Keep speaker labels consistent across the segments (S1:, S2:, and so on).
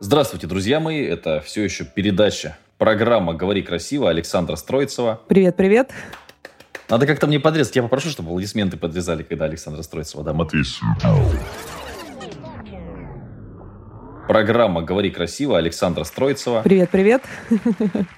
S1: Здравствуйте, друзья мои. Это все еще передача, программа «Говори красиво» Александра Строицева.
S2: Привет, привет.
S1: Надо как-то мне подрезать. Я попрошу, чтобы аплодисменты подрезали, когда Александра Строицева да, ответит. Программа «Говори красиво» Александра Строицева.
S2: Привет, привет.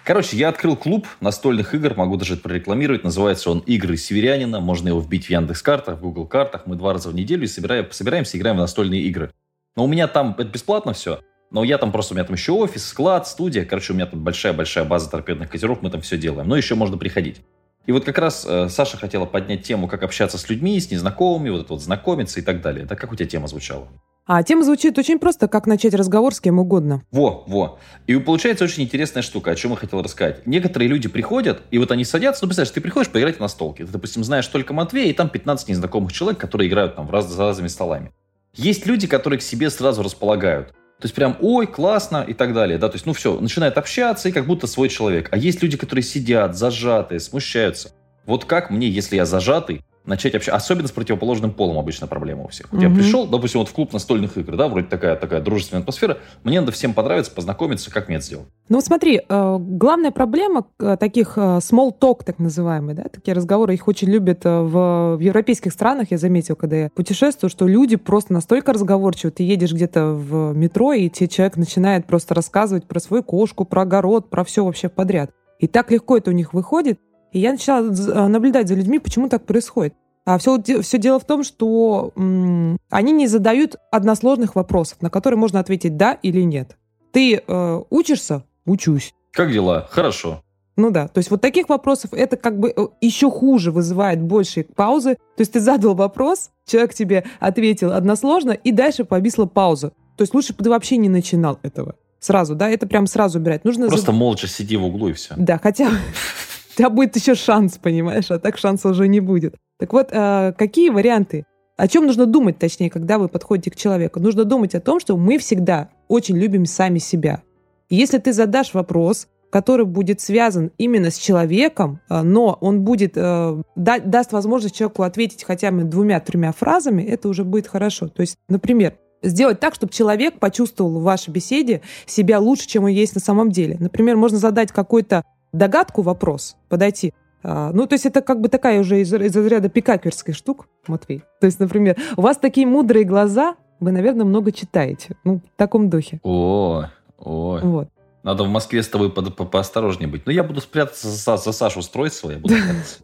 S1: Короче, я открыл клуб настольных игр, могу даже это прорекламировать. Называется он «Игры Северянина». Можно его вбить в Яндекс-картах, в Google картах. Мы два раза в неделю собираем, собираемся, играем в настольные игры. Но у меня там, это бесплатно все, но я там просто, у меня там еще офис, склад, студия. Короче, у меня там большая-большая база торпедных катеров, мы там все делаем. Но еще можно приходить. И вот как раз э, Саша хотела поднять тему, как общаться с людьми, с незнакомыми, вот это вот знакомиться и так далее. Да как у тебя тема звучала?
S2: А тема звучит очень просто, как начать разговор с кем угодно.
S1: Во, во. И получается очень интересная штука, о чем я хотел рассказать. Некоторые люди приходят, и вот они садятся, ну, представляешь, ты приходишь поиграть на столке. Ты, допустим, знаешь только Матвея, и там 15 незнакомых человек, которые играют там в раз, за разными столами. Есть люди, которые к себе сразу располагают. То есть прям, ой, классно и так далее. Да? То есть, ну все, начинает общаться и как будто свой человек. А есть люди, которые сидят, зажатые, смущаются. Вот как мне, если я зажатый, начать общаться, особенно с противоположным полом обычно проблема у всех. Вот mm-hmm. я пришел, допустим, вот в клуб настольных игр, да, вроде такая, такая дружественная атмосфера, мне надо всем понравиться, познакомиться, как мне это сделать?
S2: Ну смотри, э, главная проблема э, таких э, small talk, так называемые, да, такие разговоры, их очень любят в, в европейских странах, я заметил, когда я путешествую, что люди просто настолько разговорчивы, ты едешь где-то в метро, и тебе человек начинает просто рассказывать про свою кошку, про огород, про все вообще подряд. И так легко это у них выходит, и я начала э, наблюдать за людьми, почему так происходит. А все, все дело в том, что м, они не задают односложных вопросов, на которые можно ответить да или нет. Ты э, учишься? Учусь.
S1: Как дела? Хорошо.
S2: Ну да, то есть вот таких вопросов это как бы э, еще хуже вызывает большие паузы. То есть ты задал вопрос, человек тебе ответил односложно, и дальше повисла пауза. То есть лучше бы ты вообще не начинал этого. Сразу, да, это прям сразу убирать. Нужно
S1: Просто зад... молча сиди в углу и все.
S2: Да, хотя тебя будет еще шанс, понимаешь, а так шанса уже не будет. Так вот, э, какие варианты? О чем нужно думать, точнее, когда вы подходите к человеку? Нужно думать о том, что мы всегда очень любим сами себя. И если ты задашь вопрос, который будет связан именно с человеком, э, но он будет э, да, даст возможность человеку ответить хотя бы двумя-тремя фразами, это уже будет хорошо. То есть, например, сделать так, чтобы человек почувствовал в вашей беседе себя лучше, чем он есть на самом деле. Например, можно задать какой-то догадку вопрос, подойти. А, ну, то есть это как бы такая уже из, из разряда пикаперской штук, Матвей. То есть, например, у вас такие мудрые глаза, вы, наверное, много читаете. Ну, в таком духе.
S1: О, о. Вот. Надо в Москве с тобой по по поосторожнее быть. Ну, я буду спрятаться за, за Сашу Стройцева, я буду спрятаться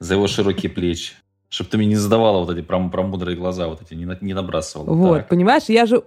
S1: за его широкие плечи. Чтобы ты мне не задавала вот эти про, про мудрые глаза, вот эти не, не набрасывала.
S2: Вот, так. понимаешь, я же э,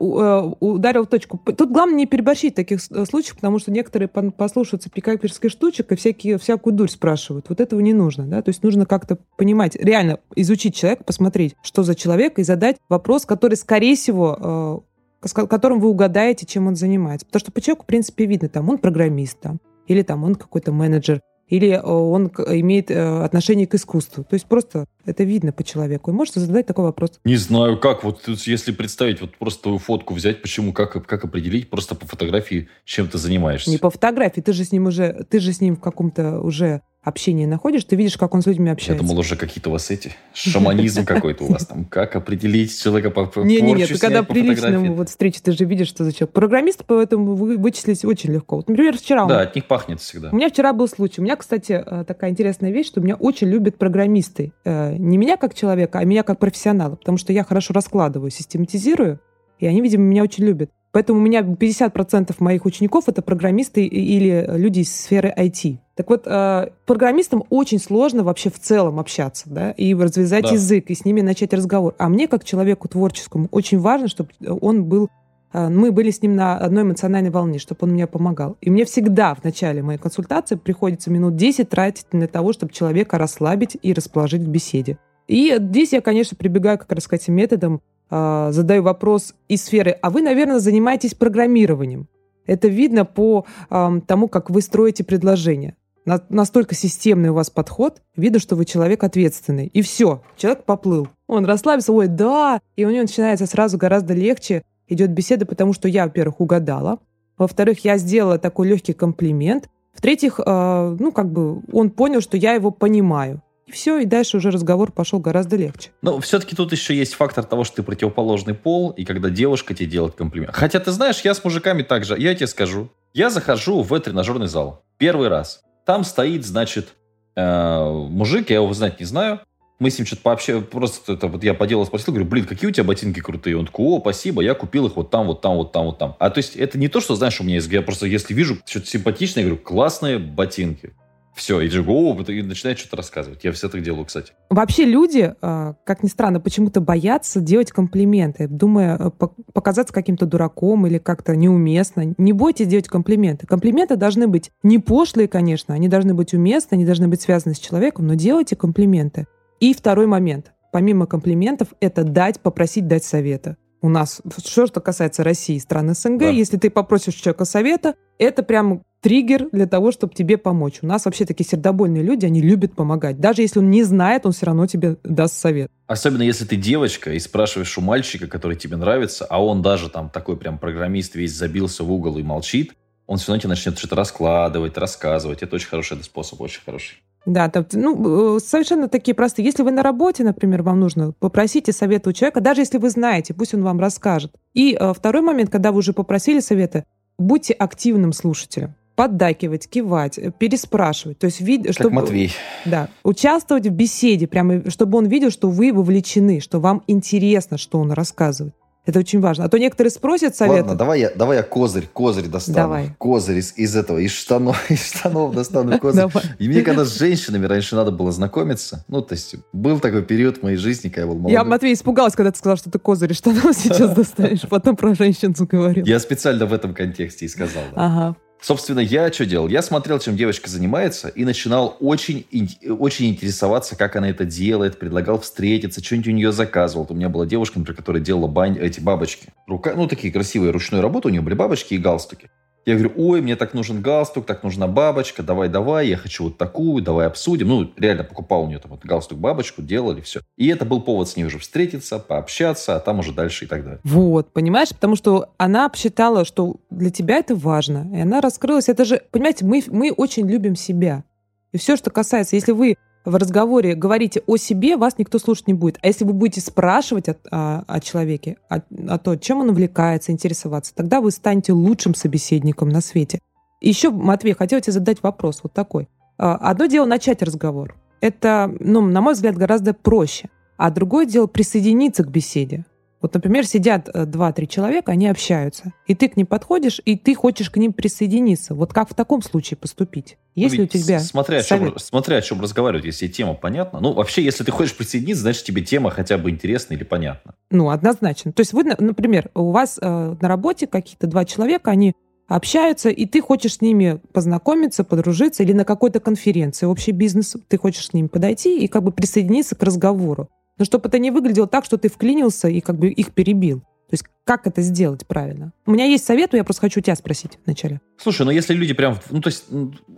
S2: ударил в точку. Тут главное не переборщить таких э, случаев, потому что некоторые послушаются пикаперских штучек и всякие, всякую дурь спрашивают. Вот этого не нужно, да, то есть нужно как-то понимать, реально изучить человека, посмотреть, что за человек, и задать вопрос, который, скорее всего, э, с которым вы угадаете, чем он занимается. Потому что по человеку, в принципе, видно, там, он программист, там, или там он какой-то менеджер, или э, он имеет э, отношение к искусству. То есть просто это видно по человеку. И можете задать такой вопрос.
S1: Не знаю, как. Вот если представить, вот просто твою фотку взять, почему, как, как определить просто по фотографии, чем ты занимаешься?
S2: Не по фотографии, ты же с ним уже, ты же с ним в каком-то уже общение находишь, ты видишь, как он с людьми общается.
S1: Я думал, уже какие-то у вас эти, шаманизм какой-то у вас там. Как определить человека по
S2: Не, не, не, ты когда при личном вот встрече, ты же видишь, что за человек. Программист, поэтому вычислить очень легко. Вот, например, вчера...
S1: Да, от них пахнет всегда.
S2: У меня вчера был случай. У меня, кстати, э, такая интересная вещь, что меня очень любят программисты. Э, не меня как человека, а меня как профессионала, потому что я хорошо раскладываю, систематизирую, и они, видимо, меня очень любят. Поэтому у меня 50% моих учеников это программисты или люди из сферы IT. Так вот, э, программистам очень сложно вообще в целом общаться, да, и развязать да. язык, и с ними начать разговор. А мне, как человеку творческому, очень важно, чтобы он был э, мы были с ним на одной эмоциональной волне, чтобы он мне помогал. И мне всегда в начале моей консультации приходится минут 10 тратить для того, чтобы человека расслабить и расположить к беседе. И здесь я, конечно, прибегаю как раз к этим методам э, задаю вопрос из сферы, а вы, наверное, занимаетесь программированием. Это видно по э, тому, как вы строите предложение. На, настолько системный у вас подход, видно, что вы человек ответственный. И все, человек поплыл. Он расслабился, ой, да, и у него начинается сразу гораздо легче идет беседа, потому что я, во-первых, угадала, во-вторых, я сделала такой легкий комплимент, в-третьих, э, ну, как бы он понял, что я его понимаю. И все, и дальше уже разговор пошел гораздо легче.
S1: Но все-таки тут еще есть фактор того, что ты противоположный пол, и когда девушка тебе делает комплимент. Хотя ты знаешь, я с мужиками также, я тебе скажу. Я захожу в тренажерный зал. Первый раз. Там стоит, значит, э, мужик, я его знать не знаю. Мы с ним что-то пообщались, просто это, вот я по делу спросил, говорю, блин, какие у тебя ботинки крутые? Он такой, о, спасибо, я купил их вот там, вот там, вот там, вот там. А то есть это не то, что, знаешь, у меня есть, я просто если вижу что-то симпатичное, я говорю, классные ботинки. Все, и Джиго и начинает что-то рассказывать. Я все так делаю, кстати.
S2: Вообще люди, а, как ни странно, почему-то боятся делать комплименты, думая э, показаться каким-то дураком или как-то неуместно. Не бойтесь делать комплименты. Комплименты должны быть не пошлые, конечно, они должны быть уместны, они должны быть связаны с человеком, но делайте комплименты. И второй момент. Помимо комплиментов, это дать, попросить дать совета. У нас, что, что касается России, стран СНГ, да. если ты попросишь человека совета, это прям триггер для того, чтобы тебе помочь. У нас вообще такие сердобольные люди, они любят помогать. Даже если он не знает, он все равно тебе даст совет.
S1: Особенно если ты девочка и спрашиваешь у мальчика, который тебе нравится, а он даже там такой прям программист весь забился в угол и молчит, он все равно тебе начнет что-то раскладывать, рассказывать. Это очень хороший способ, очень хороший.
S2: Да, там, ну, э, совершенно такие простые. Если вы на работе, например, вам нужно, попросите совета у человека, даже если вы знаете, пусть он вам расскажет. И э, второй момент, когда вы уже попросили совета, будьте активным слушателем поддакивать, кивать, э, переспрашивать. То есть, вид...
S1: как чтобы... Матвей.
S2: Да, участвовать в беседе, прямо, чтобы он видел, что вы вовлечены, что вам интересно, что он рассказывает. Это очень важно. А то некоторые спросят совет.
S1: Ладно, давай я, давай я козырь, козырь достану.
S2: Давай.
S1: Козырь из, из этого, из штанов, из штанов достану козырь. Давай. И мне когда с женщинами раньше надо было знакомиться, ну, то есть был такой период в моей жизни, когда я был молодой.
S2: Я, Матвей, испугалась, когда ты сказал, что ты козырь из штанов сейчас достанешь, потом про женщин заговорил.
S1: Я специально в этом контексте и сказал.
S2: Ага.
S1: Собственно, я что делал? Я смотрел, чем девочка занимается, и начинал очень, очень интересоваться, как она это делает, предлагал встретиться, что-нибудь у нее заказывал. У меня была девушка, например, которая делала бань, эти бабочки. Рука, ну, такие красивые ручной работы, у нее были бабочки и галстуки. Я говорю, ой, мне так нужен галстук, так нужна бабочка, давай-давай, я хочу вот такую, давай обсудим. Ну, реально покупал у нее там вот галстук-бабочку, делали все. И это был повод с ней уже встретиться, пообщаться, а там уже дальше и так далее.
S2: Вот, понимаешь, потому что она посчитала, что для тебя это важно, и она раскрылась. Это же, понимаете, мы, мы очень любим себя. И все, что касается, если вы в разговоре говорите о себе, вас никто слушать не будет. А если вы будете спрашивать о, о, о человеке, о, о том, чем он увлекается, интересоваться, тогда вы станете лучшим собеседником на свете. Еще, Матвей, хотел тебе задать вопрос вот такой. А, одно дело начать разговор. Это, ну, на мой взгляд, гораздо проще. А другое дело присоединиться к беседе. Вот, например, сидят э, два-три человека, они общаются, и ты к ним подходишь, и ты хочешь к ним присоединиться. Вот как в таком случае поступить? Есть ну, ли у тебя
S1: смотря о, чем, смотря о чем разговаривать, если тема понятна. Ну, вообще, если ты хочешь присоединиться, значит, тебе тема хотя бы интересна или понятна.
S2: Ну, однозначно. То есть вы, например, у вас э, на работе какие-то два человека, они общаются, и ты хочешь с ними познакомиться, подружиться, или на какой-то конференции общий бизнес, ты хочешь с ними подойти и как бы присоединиться к разговору. Но чтобы это не выглядело так, что ты вклинился и как бы их перебил. То есть как это сделать правильно? У меня есть совет, я просто хочу тебя спросить вначале.
S1: Слушай, ну если люди прям... Ну, то есть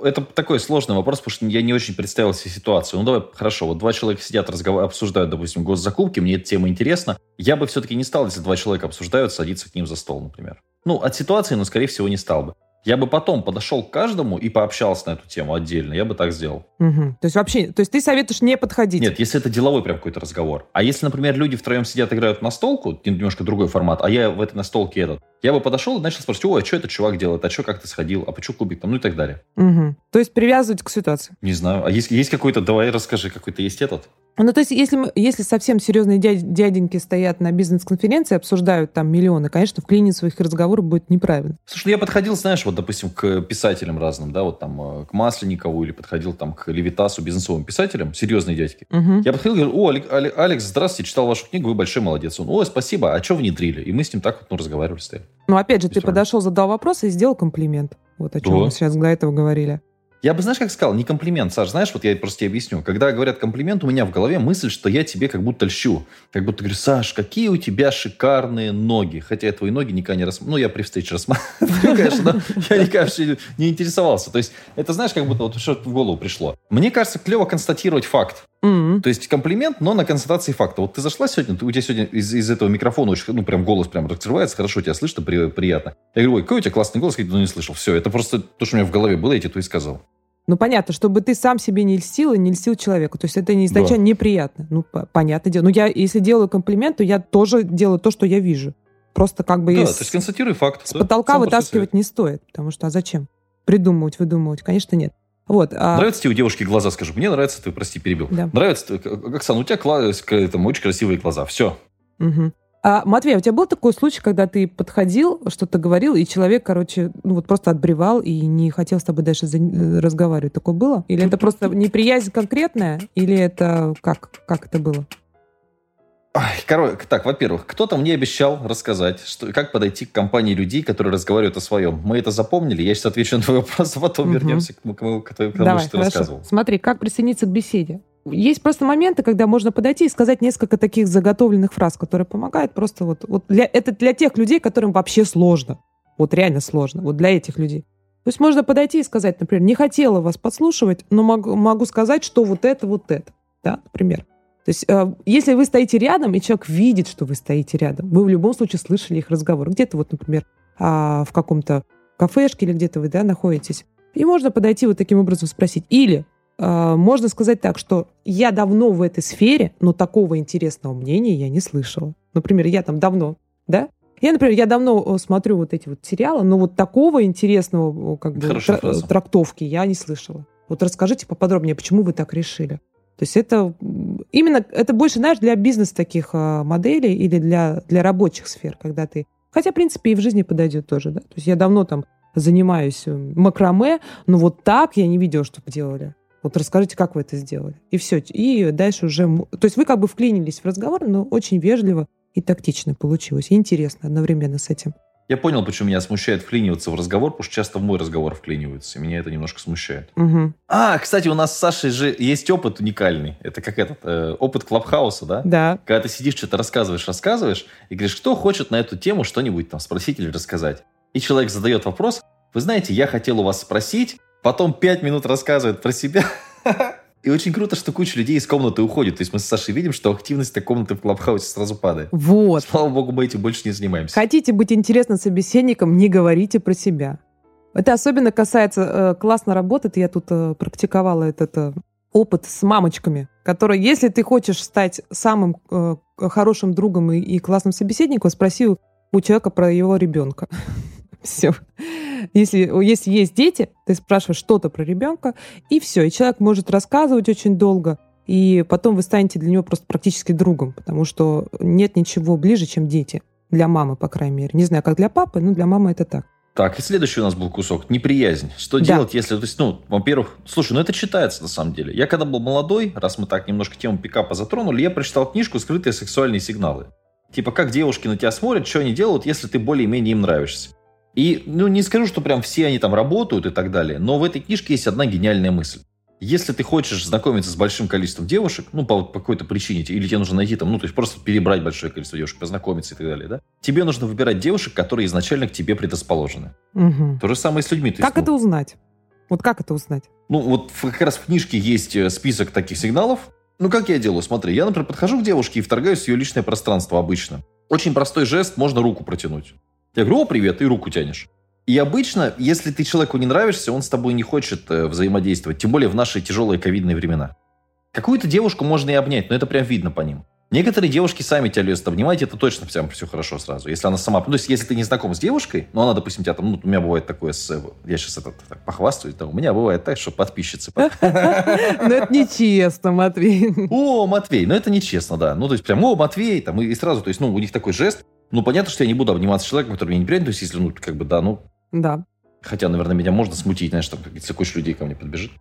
S1: это такой сложный вопрос, потому что я не очень представил себе ситуацию. Ну, давай, хорошо, вот два человека сидят, разговор... обсуждают, допустим, госзакупки, мне эта тема интересна. Я бы все-таки не стал, если два человека обсуждают, садиться к ним за стол, например. Ну, от ситуации, но, скорее всего, не стал бы. Я бы потом подошел к каждому и пообщался на эту тему отдельно. Я бы так сделал.
S2: Угу. То есть вообще, то есть ты советуешь не подходить?
S1: Нет, если это деловой прям какой-то разговор. А если, например, люди втроем сидят, играют на столку, немножко другой формат, а я в этой настолке этот, я бы подошел и начал спрашивать, ой, а что этот чувак делает, а что, как ты сходил, а почему клубик там, ну и так далее.
S2: Угу. То есть привязывать к ситуации?
S1: Не знаю. А есть, есть какой-то, давай расскажи, какой-то есть этот?
S2: Ну, то есть, если, мы, если совсем серьезные дядь, дяденьки стоят на бизнес-конференции, обсуждают там миллионы, конечно, в их разговоры будет неправильно.
S1: Слушай, ну я подходил, знаешь, вот, допустим, к писателям разным, да, вот там э, к Масленникову или подходил там к Левитасу, бизнесовым писателям, серьезные дядьки.
S2: Угу.
S1: Я подходил и говорю, о, Алекс, здравствуйте, читал вашу книгу, вы большой молодец. Он, ой, спасибо, а что внедрили? И мы с ним так вот, ну, разговаривали, стояли.
S2: Ну, опять же, ты подошел, задал вопрос и сделал комплимент. Вот о чем да. мы сейчас до этого говорили.
S1: Я бы, знаешь, как сказал, не комплимент, Саш, знаешь, вот я просто тебе объясню. Когда говорят комплимент, у меня в голове мысль, что я тебе как будто льщу. Как будто говорю, Саш, какие у тебя шикарные ноги. Хотя я твои ноги никогда не рассматривал. Ну, я при встрече рассматриваю, конечно, но я никогда не интересовался. То есть, это, знаешь, как будто вот что в голову пришло. Мне кажется, клево констатировать факт.
S2: Mm-hmm.
S1: То есть комплимент, но на констатации факта. Вот ты зашла сегодня, ты, у тебя сегодня из, из этого микрофона очень, ну, прям голос прям раскрывается, хорошо тебя слышно, при, приятно. Я говорю, ой, какой у тебя классный голос, я ну, не слышал. Все, это просто то, что у меня в голове было, я тебе то и сказал.
S2: Ну, понятно, чтобы ты сам себе не льстил и не льстил человеку. То есть это не изначально да. неприятно. Ну, понятно дело. Но я, если делаю комплимент, то я тоже делаю то, что я вижу. Просто как бы...
S1: Да,
S2: из...
S1: то есть констатируй факт.
S2: С да? потолка Сам вытаскивать не стоит. Потому что, а зачем? Придумывать, выдумывать? Конечно, нет. Вот,
S1: а... Нравятся тебе у девушки глаза, скажи. Мне нравится, ты, прости, перебил. Да. Нравится, Оксана, у тебя там, очень красивые глаза. Все.
S2: Угу. А, Матвей, а у тебя был такой случай, когда ты подходил, что-то говорил, и человек, короче, ну вот просто отбревал и не хотел с тобой дальше за... разговаривать? Такое было? Или это просто неприязнь конкретная? Или это как? Как это было?
S1: Короче, так, во-первых, кто-то мне обещал рассказать, что, как подойти к компании людей, которые разговаривают о своем. Мы это запомнили. Я сейчас отвечу на твой вопрос, а потом угу. вернемся к, к, к, к тому, Давай, что ты рассказывал.
S2: Смотри, как присоединиться к беседе. Есть просто моменты, когда можно подойти и сказать несколько таких заготовленных фраз, которые помогают просто вот... вот для, это для тех людей, которым вообще сложно. Вот реально сложно. Вот для этих людей. То есть можно подойти и сказать, например, не хотела вас подслушивать, но могу, могу сказать, что вот это, вот это. Да, например. То есть, э, если вы стоите рядом, и человек видит, что вы стоите рядом, вы в любом случае слышали их разговор. Где-то вот, например, э, в каком-то кафешке или где-то вы да, находитесь. И можно подойти вот таким образом спросить. Или э, можно сказать так, что я давно в этой сфере, но такого интересного мнения я не слышала. Например, я там давно, да? Я, например, я давно э, смотрю вот эти вот сериалы, но вот такого интересного как бы, тра- трактовки я не слышала. Вот расскажите поподробнее, почему вы так решили. То есть это именно, это больше, знаешь, для бизнес таких а, моделей или для, для рабочих сфер, когда ты... Хотя, в принципе, и в жизни подойдет тоже, да. То есть я давно там занимаюсь э, макраме, но вот так я не видела, что делали. Вот расскажите, как вы это сделали. И все. И дальше уже... То есть вы как бы вклинились в разговор, но очень вежливо и тактично получилось. И интересно одновременно с этим.
S1: Я понял, почему меня смущает вклиниваться в разговор, потому что часто в мой разговор вклиниваются. И меня это немножко смущает.
S2: Угу.
S1: А, кстати, у нас с Сашей же есть опыт уникальный. Это как этот, э, опыт Клабхауса, да?
S2: Да.
S1: Когда ты сидишь, что-то рассказываешь, рассказываешь, и говоришь, кто хочет на эту тему что-нибудь там спросить или рассказать. И человек задает вопрос, вы знаете, я хотел у вас спросить, потом пять минут рассказывает про себя. И очень круто, что куча людей из комнаты уходит. То есть мы с Сашей видим, что активность этой комнаты в Клабхаусе сразу падает.
S2: Вот.
S1: Слава богу, мы этим больше не занимаемся.
S2: Хотите быть интересным собеседником, не говорите про себя. Это особенно касается, э, классно работает, я тут э, практиковала этот э, опыт с мамочками, которые, если ты хочешь стать самым э, хорошим другом и, и классным собеседником, спроси у человека про его ребенка. Все. Если, если есть дети, ты спрашиваешь что-то про ребенка, и все. И человек может рассказывать очень долго, и потом вы станете для него просто практически другом, потому что нет ничего ближе, чем дети. Для мамы, по крайней мере. Не знаю, как для папы, но для мамы это так.
S1: Так, и следующий у нас был кусок. Неприязнь. Что да. делать, если... То есть, ну, во-первых, слушай, ну это читается на самом деле. Я когда был молодой, раз мы так немножко тему пикапа затронули, я прочитал книжку «Скрытые сексуальные сигналы». Типа, как девушки на тебя смотрят, что они делают, если ты более-менее им нравишься. И, ну, не скажу, что прям все они там работают и так далее, но в этой книжке есть одна гениальная мысль. Если ты хочешь знакомиться с большим количеством девушек, ну, по, по какой-то причине, или тебе нужно найти там, ну, то есть просто перебрать большое количество девушек, познакомиться и так далее, да, тебе нужно выбирать девушек, которые изначально к тебе предрасположены.
S2: Угу.
S1: То же самое с людьми.
S2: Как есть, ну, это узнать? Вот как это узнать?
S1: Ну, вот как раз в книжке есть э, список таких сигналов. Ну, как я делаю? Смотри, я, например, подхожу к девушке и вторгаюсь в ее личное пространство обычно. Очень простой жест, можно руку протянуть. Я говорю, о, привет, и руку тянешь. И обычно, если ты человеку не нравишься, он с тобой не хочет э, взаимодействовать, тем более в наши тяжелые ковидные времена. Какую-то девушку можно и обнять, но это прям видно по ним. Некоторые девушки сами тебя лезут обнимать, это точно прям все хорошо сразу. Если она сама... Ну, то есть, если ты не знаком с девушкой, но она, допустим, тебя там... Ну, у меня бывает такое с... Я сейчас это так, похвастаюсь, да, у меня бывает так, что подписчицы...
S2: Ну, это нечестно, Матвей.
S1: О, Матвей, ну это нечестно, да. Ну, то есть, прям, о, Матвей, там, и сразу, то есть, ну, у них такой жест. Ну, понятно, что я не буду обниматься с человеком, который мне неприятен, то есть, если, ну, как бы, да, ну,
S2: да.
S1: Хотя, наверное, меня можно смутить, знаешь, там, если куча людей ко мне подбежит.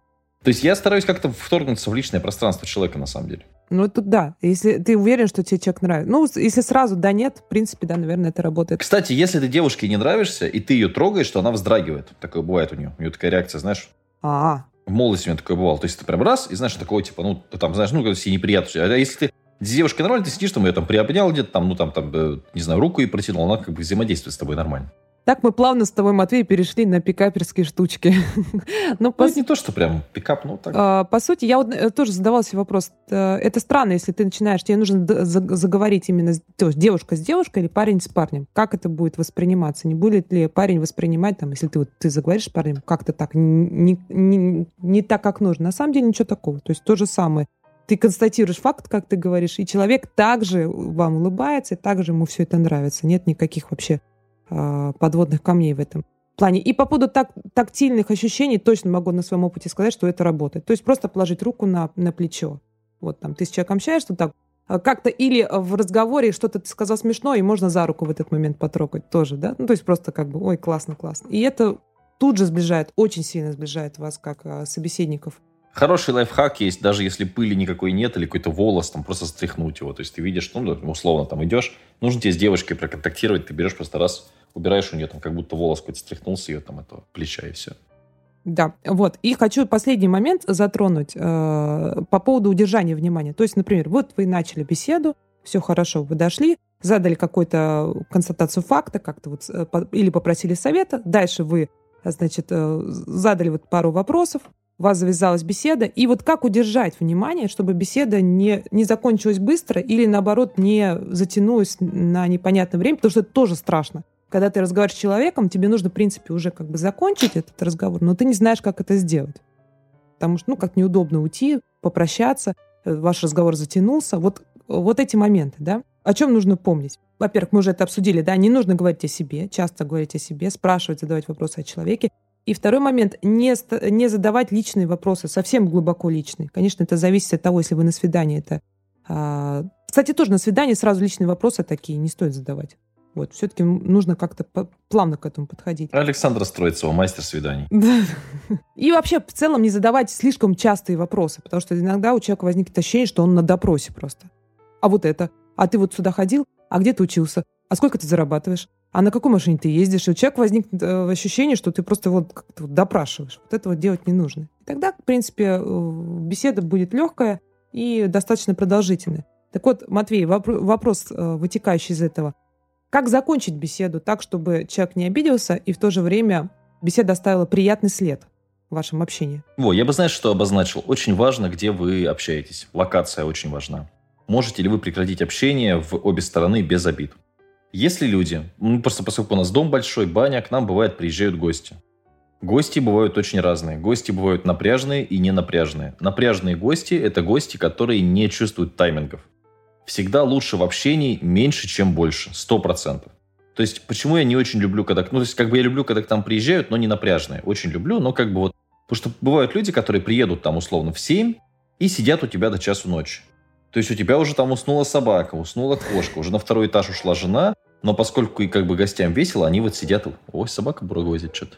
S1: То есть я стараюсь как-то вторгнуться в личное пространство человека, на самом деле.
S2: Ну, тут да. Если ты уверен, что тебе человек нравится. Ну, если сразу да, нет, в принципе, да, наверное, это работает.
S1: Кстати, если ты девушке не нравишься, и ты ее трогаешь, то она вздрагивает. Такое бывает у нее. У нее такая реакция, знаешь.
S2: А,
S1: В молодости у меня такое бывало. То есть ты прям раз, и знаешь, такого типа, ну, ты там, знаешь, ну, себе неприятно. А если ты с девушкой нормально, ты сидишь, там, ее там приобнял где-то, там, ну, там, там, э, не знаю, руку и протянул, она как бы взаимодействует с тобой нормально.
S2: Так мы плавно с тобой, Матвей, перешли на пикаперские штучки.
S1: ну, по... не то, что прям пикап, ну так.
S2: А, по сути, я вот э, тоже задавала себе вопрос. Э, это странно, если ты начинаешь, тебе нужно заговорить именно девушка с девушкой или парень с парнем. Как это будет восприниматься? Не будет ли парень воспринимать, там, если ты, вот, ты заговоришь с парнем, как-то так, не, не, не так, как нужно? На самом деле ничего такого. То есть то же самое ты констатируешь факт, как ты говоришь, и человек также вам улыбается, и также ему все это нравится. Нет никаких вообще э, подводных камней в этом плане. И по поводу так, тактильных ощущений точно могу на своем опыте сказать, что это работает. То есть просто положить руку на, на плечо. Вот там ты с человеком общаешься, так а, как-то или в разговоре что-то ты сказал смешно, и можно за руку в этот момент потрогать тоже, да? Ну, то есть просто как бы, ой, классно, классно. И это тут же сближает, очень сильно сближает вас как а, собеседников.
S1: Хороший лайфхак есть, даже если пыли никакой нет или какой-то волос, там просто стряхнуть его. То есть ты видишь, ну, условно, там идешь, нужно тебе с девочкой проконтактировать, ты берешь просто раз, убираешь у нее там как будто волос какой-то стряхнулся ее там этого плеча и все.
S2: Да, вот. И хочу последний момент затронуть э, по поводу удержания внимания. То есть, например, вот вы начали беседу, все хорошо, вы дошли, задали какую-то констатацию факта, как-то вот, э, или попросили совета, дальше вы, значит, э, задали вот пару вопросов, у вас завязалась беседа, и вот как удержать внимание, чтобы беседа не, не закончилась быстро или, наоборот, не затянулась на непонятное время, потому что это тоже страшно. Когда ты разговариваешь с человеком, тебе нужно, в принципе, уже как бы закончить этот разговор, но ты не знаешь, как это сделать. Потому что, ну, как неудобно уйти, попрощаться, э, ваш разговор затянулся. Вот, вот эти моменты, да. О чем нужно помнить? Во-первых, мы уже это обсудили, да, не нужно говорить о себе, часто говорить о себе, спрашивать, задавать вопросы о человеке. И второй момент, не, не задавать личные вопросы, совсем глубоко личные. Конечно, это зависит от того, если вы на свидании. Это, а... Кстати, тоже на свидании сразу личные вопросы такие не стоит задавать. Вот, все-таки нужно как-то плавно к этому подходить.
S1: Александра Строицова, мастер свиданий.
S2: И вообще, в целом, не задавать слишком частые вопросы, потому что иногда у человека возникнет ощущение, что он на допросе просто. А вот это? А ты вот сюда ходил? А где ты учился? А сколько ты зарабатываешь? А на какой машине ты ездишь, и у человека возникнет э, ощущение, что ты просто вот как-то вот допрашиваешь. Вот этого делать не нужно. И тогда, в принципе, э, беседа будет легкая и достаточно продолжительная. Так вот, Матвей, вопрос, э, вытекающий из этого. Как закончить беседу так, чтобы человек не обиделся, и в то же время беседа оставила приятный след в вашем общении?
S1: Во, я бы, знаешь, что обозначил. Очень важно, где вы общаетесь. Локация очень важна. Можете ли вы прекратить общение в обе стороны без обид? Если люди, ну, просто поскольку у нас дом большой, баня, к нам бывает приезжают гости. Гости бывают очень разные. Гости бывают напряжные и не напряжные. Напряжные гости – это гости, которые не чувствуют таймингов. Всегда лучше в общении меньше, чем больше. Сто процентов. То есть, почему я не очень люблю, когда... Ну, то есть, как бы я люблю, когда к нам приезжают, но не напряжные. Очень люблю, но как бы вот... Потому что бывают люди, которые приедут там условно в 7 и сидят у тебя до часу ночи. То есть у тебя уже там уснула собака, уснула кошка, уже на второй этаж ушла жена, но поскольку и как бы гостям весело, они вот сидят, ой, собака бургозит что-то.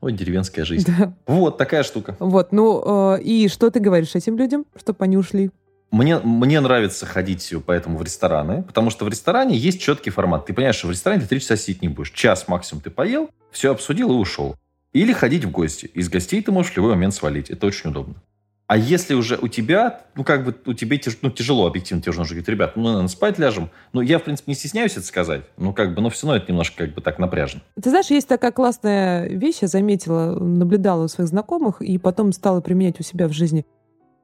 S1: Ой, деревенская жизнь. Да. Вот такая штука.
S2: Вот, ну э, и что ты говоришь этим людям, чтобы они ушли?
S1: Мне, мне нравится ходить поэтому в рестораны, потому что в ресторане есть четкий формат. Ты понимаешь, что в ресторане ты три часа сидеть не будешь. Час максимум ты поел, все обсудил и ушел. Или ходить в гости. Из гостей ты можешь в любой момент свалить. Это очень удобно. А если уже у тебя, ну, как бы, у тебя ну, тяжело, объективно тебе уже нужно говорить, ребят, ну, наверное, спать ляжем. Ну, я, в принципе, не стесняюсь это сказать. Ну, как бы, но все равно это немножко, как бы, так напряжно.
S2: Ты знаешь, есть такая классная вещь, я заметила, наблюдала у своих знакомых, и потом стала применять у себя в жизни.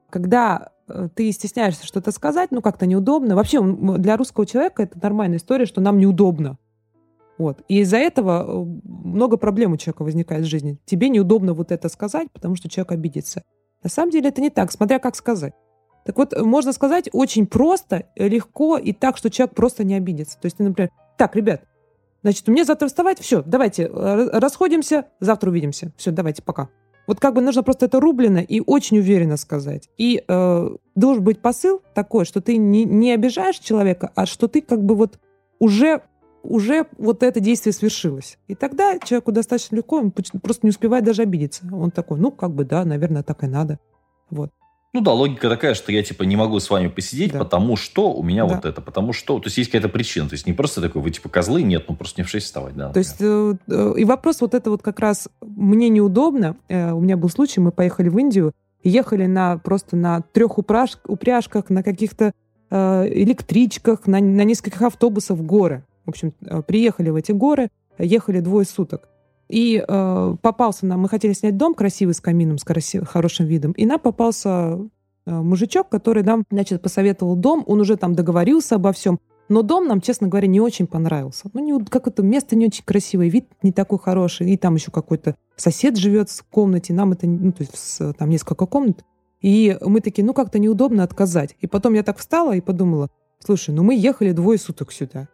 S2: Когда э, ты стесняешься что-то сказать, ну, как-то неудобно. Вообще, для русского человека это нормальная история, что нам неудобно. Вот. И из-за этого э, много проблем у человека возникает в жизни. Тебе неудобно вот это сказать, потому что человек обидится. На самом деле это не так, смотря как сказать. Так вот, можно сказать очень просто, легко и так, что человек просто не обидится. То есть например, так, ребят, значит, мне завтра вставать, все, давайте, расходимся, завтра увидимся. Все, давайте, пока. Вот как бы нужно просто это рублено и очень уверенно сказать. И э, должен быть посыл такой, что ты не, не обижаешь человека, а что ты как бы вот уже уже вот это действие свершилось. И тогда человеку достаточно легко, он просто не успевает даже обидеться. Он такой, ну, как бы, да, наверное, так и надо. Вот.
S1: Ну да, логика такая, что я типа не могу с вами посидеть, да. потому что у меня да. вот это, потому что, то есть есть какая-то причина, то есть не просто такой, вы типа козлы, нет, ну просто не в 6 вставать, да.
S2: То есть э, э, и вопрос вот это вот как раз мне неудобно. Э, у меня был случай, мы поехали в Индию, ехали на просто на трех упряж, упряжках, на каких-то электричках, на, на нескольких автобусах в горы. В общем, э, приехали в эти горы, ехали двое суток. И э, попался нам, мы хотели снять дом красивый с камином, с красив, хорошим видом, и нам попался э, мужичок, который нам, значит, посоветовал дом, он уже там договорился обо всем, но дом нам, честно говоря, не очень понравился. Ну, не, как это место не очень красивое, вид не такой хороший, и там еще какой-то сосед живет в комнате, нам это, ну, то есть там несколько комнат, и мы такие, ну, как-то неудобно отказать. И потом я так встала и подумала, слушай, ну мы ехали двое суток сюда.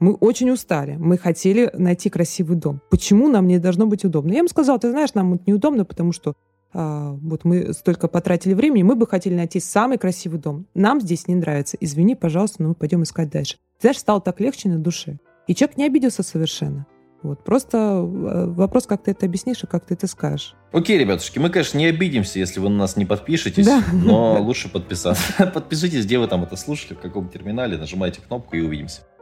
S2: Мы очень устали. Мы хотели найти красивый дом. Почему нам не должно быть удобно? Я ему сказала, ты знаешь, нам неудобно, потому что а, вот мы столько потратили времени, мы бы хотели найти самый красивый дом. Нам здесь не нравится. Извини, пожалуйста, но мы пойдем искать дальше. знаешь, стало так легче на душе. И человек не обиделся совершенно. Вот. Просто э, вопрос, как ты это объяснишь и как ты это скажешь.
S1: Окей, ребятушки, мы, конечно, не обидимся, если вы на нас не подпишетесь, да. но лучше подписаться. Подпишитесь, где вы там это слушали, в каком терминале, нажимайте кнопку и увидимся.